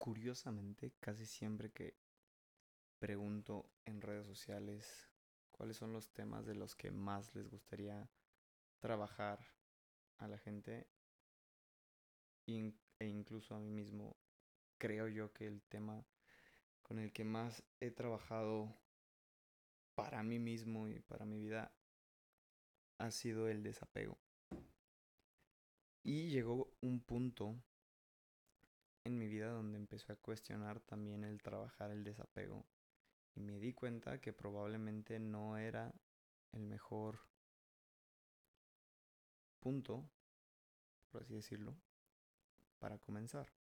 curiosamente, casi siempre que pregunto en redes sociales cuáles son los temas de los que más les gustaría trabajar a la gente e incluso a mí mismo, creo yo que el tema con el que más he trabajado para mí mismo y para mi vida ha sido el desapego. Y llegó un punto en mi vida donde empecé a cuestionar también el trabajar el desapego. Y me di cuenta que probablemente no era el mejor punto, por así decirlo, para comenzar.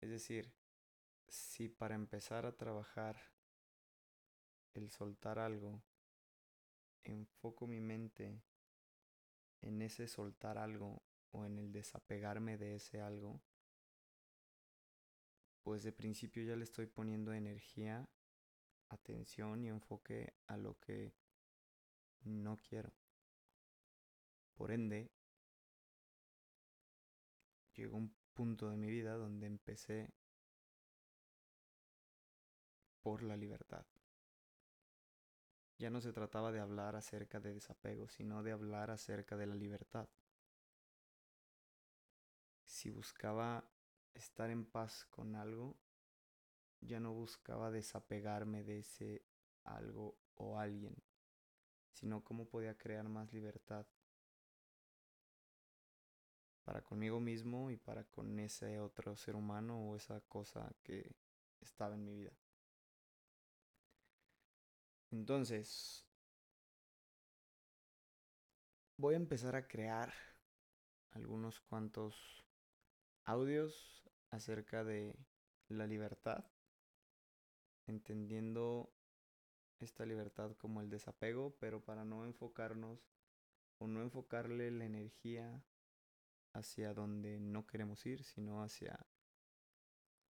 Es decir, si para empezar a trabajar el soltar algo, enfoco mi mente en ese soltar algo o en el desapegarme de ese algo, pues de principio ya le estoy poniendo energía, atención y enfoque a lo que no quiero. Por ende, llegó un punto de mi vida donde empecé por la libertad. Ya no se trataba de hablar acerca de desapego, sino de hablar acerca de la libertad. Si buscaba estar en paz con algo, ya no buscaba desapegarme de ese algo o alguien, sino cómo podía crear más libertad para conmigo mismo y para con ese otro ser humano o esa cosa que estaba en mi vida. Entonces, voy a empezar a crear algunos cuantos audios acerca de la libertad, entendiendo esta libertad como el desapego, pero para no enfocarnos o no enfocarle la energía hacia donde no queremos ir, sino hacia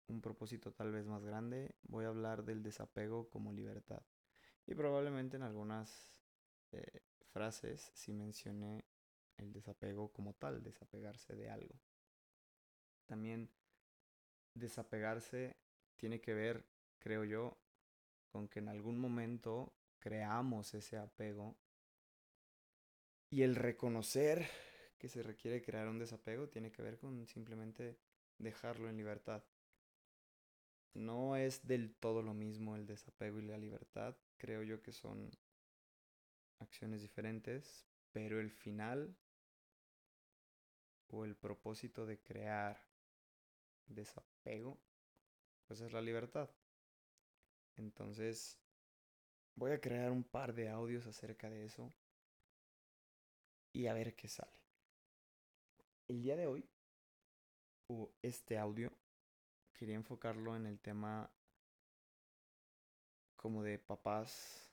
un propósito tal vez más grande, voy a hablar del desapego como libertad. Y probablemente en algunas eh, frases si mencioné el desapego como tal, desapegarse de algo. También desapegarse tiene que ver, creo yo, con que en algún momento creamos ese apego y el reconocer que se requiere crear un desapego tiene que ver con simplemente dejarlo en libertad. No es del todo lo mismo el desapego y la libertad. Creo yo que son acciones diferentes, pero el final o el propósito de crear desapego, pues es la libertad. Entonces, voy a crear un par de audios acerca de eso y a ver qué sale. El día de hoy, o este audio, quería enfocarlo en el tema como de papás,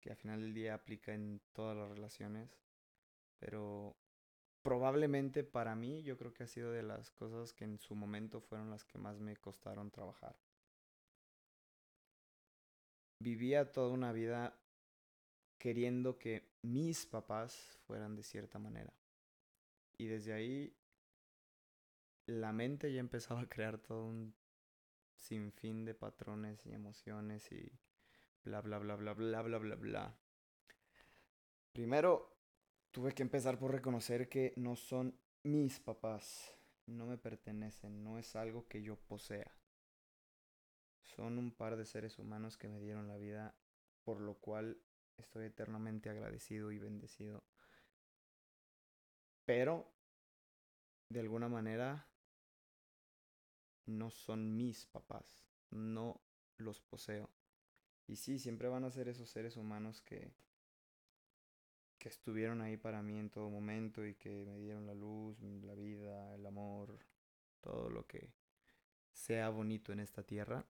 que al final del día aplica en todas las relaciones, pero probablemente para mí yo creo que ha sido de las cosas que en su momento fueron las que más me costaron trabajar. Vivía toda una vida queriendo que mis papás fueran de cierta manera. Y desde ahí la mente ya empezaba a crear todo un sinfín de patrones y emociones y bla bla bla bla bla bla bla bla. Primero tuve que empezar por reconocer que no son mis papás, no me pertenecen, no es algo que yo posea. Son un par de seres humanos que me dieron la vida, por lo cual estoy eternamente agradecido y bendecido pero, de alguna manera, no son mis papás. No los poseo. Y sí, siempre van a ser esos seres humanos que, que estuvieron ahí para mí en todo momento y que me dieron la luz, la vida, el amor, todo lo que sea bonito en esta tierra.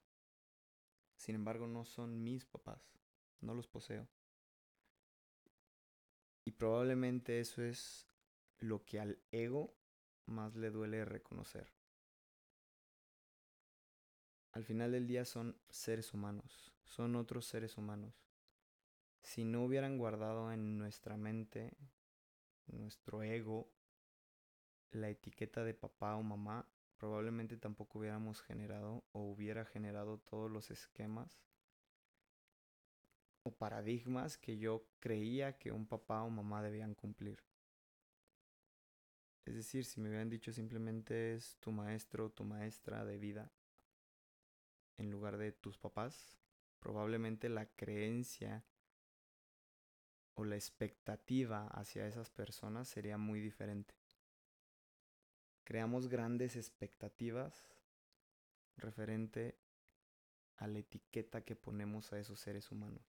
Sin embargo, no son mis papás, no los poseo. Y probablemente eso es lo que al ego más le duele reconocer. Al final del día son seres humanos, son otros seres humanos. Si no hubieran guardado en nuestra mente, nuestro ego, la etiqueta de papá o mamá, probablemente tampoco hubiéramos generado o hubiera generado todos los esquemas o paradigmas que yo creía que un papá o mamá debían cumplir. Es decir, si me hubieran dicho simplemente es tu maestro o tu maestra de vida en lugar de tus papás, probablemente la creencia o la expectativa hacia esas personas sería muy diferente. Creamos grandes expectativas referente a la etiqueta que ponemos a esos seres humanos.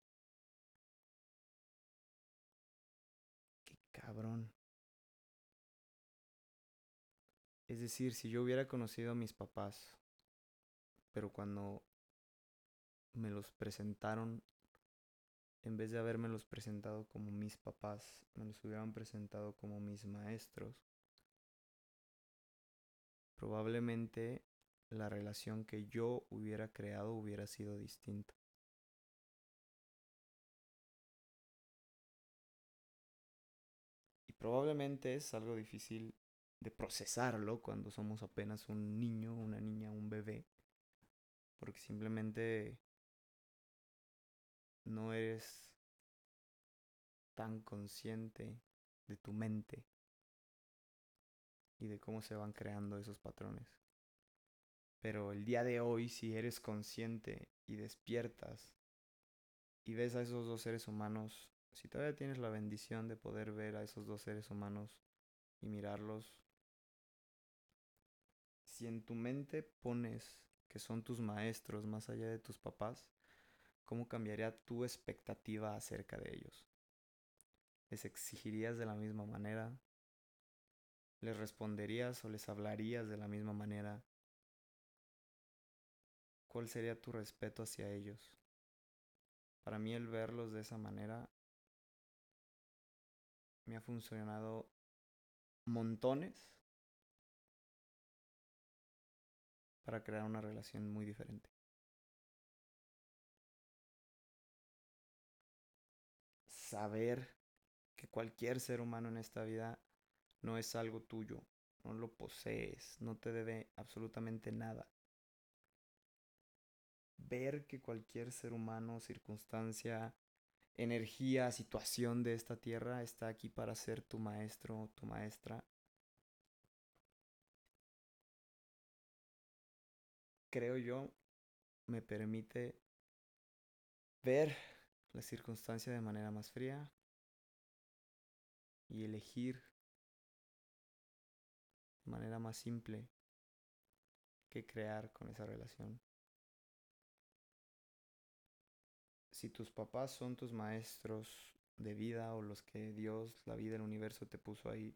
Qué cabrón. Es decir, si yo hubiera conocido a mis papás, pero cuando me los presentaron, en vez de haberme presentado como mis papás, me los hubieran presentado como mis maestros, probablemente la relación que yo hubiera creado hubiera sido distinta. Y probablemente es algo difícil de procesarlo cuando somos apenas un niño, una niña, un bebé, porque simplemente no eres tan consciente de tu mente y de cómo se van creando esos patrones. Pero el día de hoy, si eres consciente y despiertas y ves a esos dos seres humanos, si todavía tienes la bendición de poder ver a esos dos seres humanos y mirarlos, si en tu mente pones que son tus maestros más allá de tus papás, ¿cómo cambiaría tu expectativa acerca de ellos? ¿Les exigirías de la misma manera? ¿Les responderías o les hablarías de la misma manera? ¿Cuál sería tu respeto hacia ellos? Para mí el verlos de esa manera me ha funcionado montones para crear una relación muy diferente. Saber que cualquier ser humano en esta vida no es algo tuyo, no lo posees, no te debe absolutamente nada. Ver que cualquier ser humano, circunstancia, energía, situación de esta tierra está aquí para ser tu maestro o tu maestra creo yo, me permite ver la circunstancia de manera más fría y elegir de manera más simple que crear con esa relación. Si tus papás son tus maestros de vida o los que Dios, la vida, el universo te puso ahí,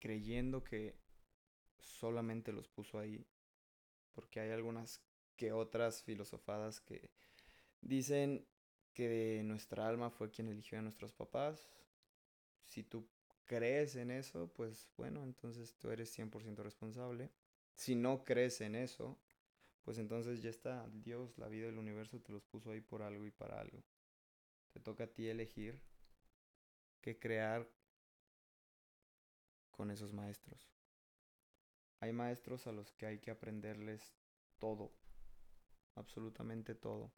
creyendo que solamente los puso ahí, porque hay algunas que otras filosofadas que dicen que nuestra alma fue quien eligió a nuestros papás. Si tú crees en eso, pues bueno, entonces tú eres 100% responsable. Si no crees en eso, pues entonces ya está, Dios, la vida, el universo te los puso ahí por algo y para algo. Te toca a ti elegir qué crear con esos maestros. Hay maestros a los que hay que aprenderles todo, absolutamente todo.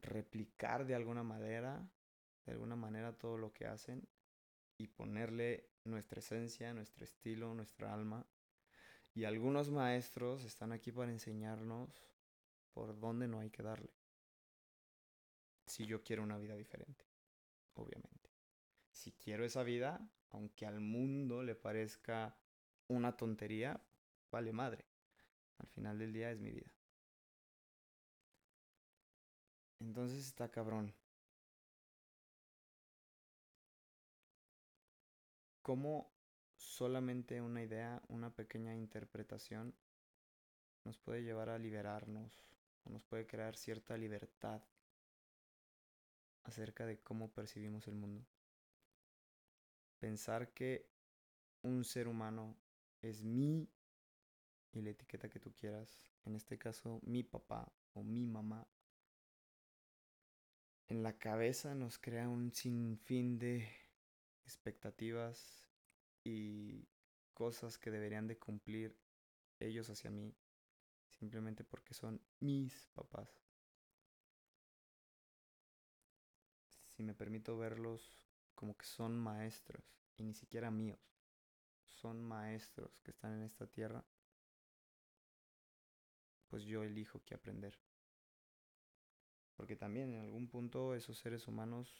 Replicar de alguna manera, de alguna manera todo lo que hacen y ponerle nuestra esencia, nuestro estilo, nuestra alma. Y algunos maestros están aquí para enseñarnos por dónde no hay que darle. Si yo quiero una vida diferente, obviamente. Si quiero esa vida, aunque al mundo le parezca una tontería, vale madre. Al final del día es mi vida. Entonces está cabrón. ¿Cómo solamente una idea, una pequeña interpretación nos puede llevar a liberarnos o nos puede crear cierta libertad acerca de cómo percibimos el mundo? pensar que un ser humano es mi y la etiqueta que tú quieras, en este caso mi papá o mi mamá, en la cabeza nos crea un sinfín de expectativas y cosas que deberían de cumplir ellos hacia mí, simplemente porque son mis papás. Si me permito verlos como que son maestros, y ni siquiera míos, son maestros que están en esta tierra, pues yo elijo que aprender. Porque también en algún punto esos seres humanos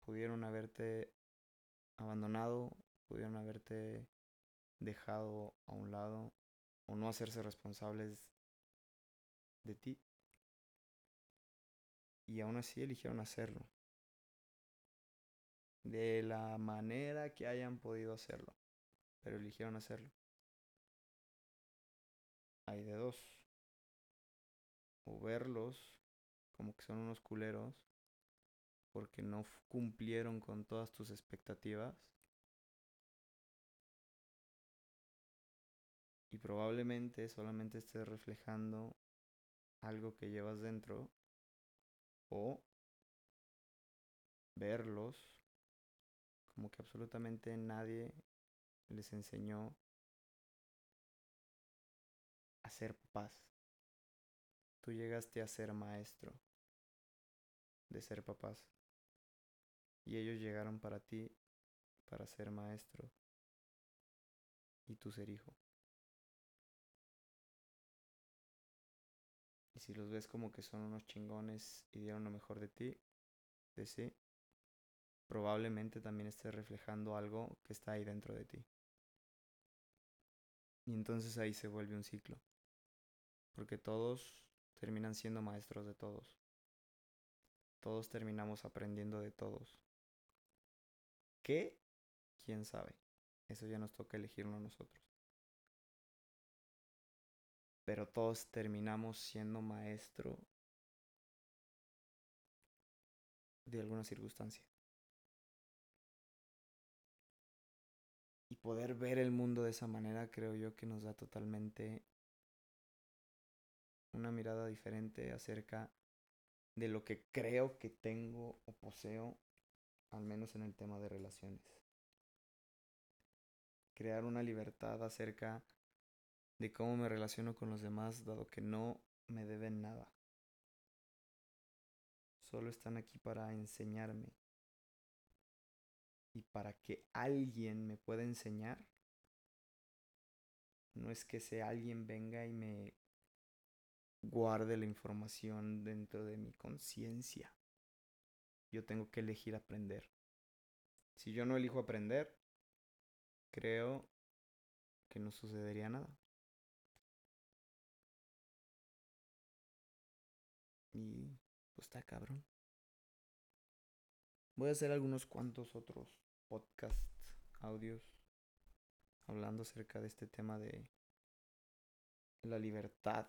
pudieron haberte abandonado, pudieron haberte dejado a un lado o no hacerse responsables de ti. Y aún así eligieron hacerlo. De la manera que hayan podido hacerlo. Pero eligieron hacerlo. Hay de dos. O verlos como que son unos culeros porque no cumplieron con todas tus expectativas. Y probablemente solamente estés reflejando algo que llevas dentro o verlos como que absolutamente nadie les enseñó a ser paz. Tú llegaste a ser maestro de ser papás. Y ellos llegaron para ti para ser maestro y tú ser hijo. Y si los ves como que son unos chingones y dieron lo mejor de ti, de sí, probablemente también estés reflejando algo que está ahí dentro de ti. Y entonces ahí se vuelve un ciclo. Porque todos terminan siendo maestros de todos. Todos terminamos aprendiendo de todos. ¿Qué? ¿Quién sabe? Eso ya nos toca elegirlo nosotros. Pero todos terminamos siendo maestro de alguna circunstancia. Y poder ver el mundo de esa manera creo yo que nos da totalmente una mirada diferente acerca de lo que creo que tengo o poseo, al menos en el tema de relaciones. Crear una libertad acerca de cómo me relaciono con los demás, dado que no me deben nada. Solo están aquí para enseñarme. Y para que alguien me pueda enseñar, no es que ese alguien venga y me guarde la información dentro de mi conciencia. Yo tengo que elegir aprender. Si yo no elijo aprender, creo que no sucedería nada. Y pues está cabrón. Voy a hacer algunos cuantos otros podcast audios hablando acerca de este tema de la libertad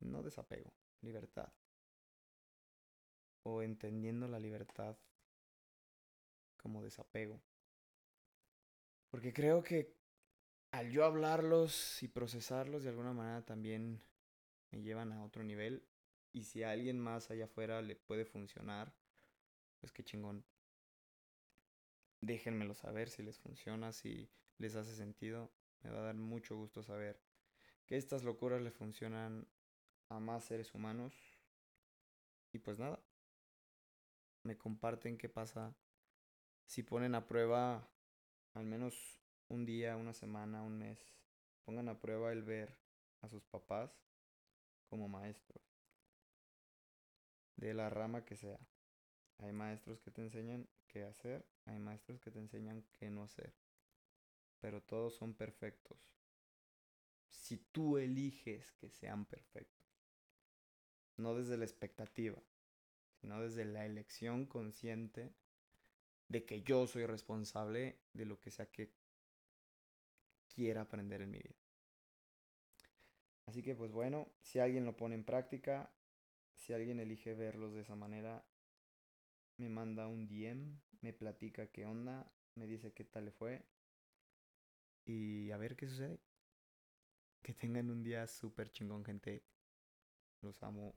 no desapego, libertad. O entendiendo la libertad como desapego. Porque creo que al yo hablarlos y procesarlos de alguna manera también me llevan a otro nivel. Y si a alguien más allá afuera le puede funcionar, pues qué chingón. Déjenmelo saber si les funciona, si les hace sentido. Me va a dar mucho gusto saber que estas locuras le funcionan a más seres humanos. Y pues nada, me comparten qué pasa si ponen a prueba al menos un día, una semana, un mes. Pongan a prueba el ver a sus papás como maestros. De la rama que sea. Hay maestros que te enseñan qué hacer, hay maestros que te enseñan qué no hacer. Pero todos son perfectos. Si tú eliges que sean perfectos no desde la expectativa, sino desde la elección consciente de que yo soy responsable de lo que sea que quiera aprender en mi vida. Así que pues bueno, si alguien lo pone en práctica, si alguien elige verlos de esa manera, me manda un DM, me platica qué onda, me dice qué tal le fue y a ver qué sucede. Que tengan un día súper chingón, gente. Los amo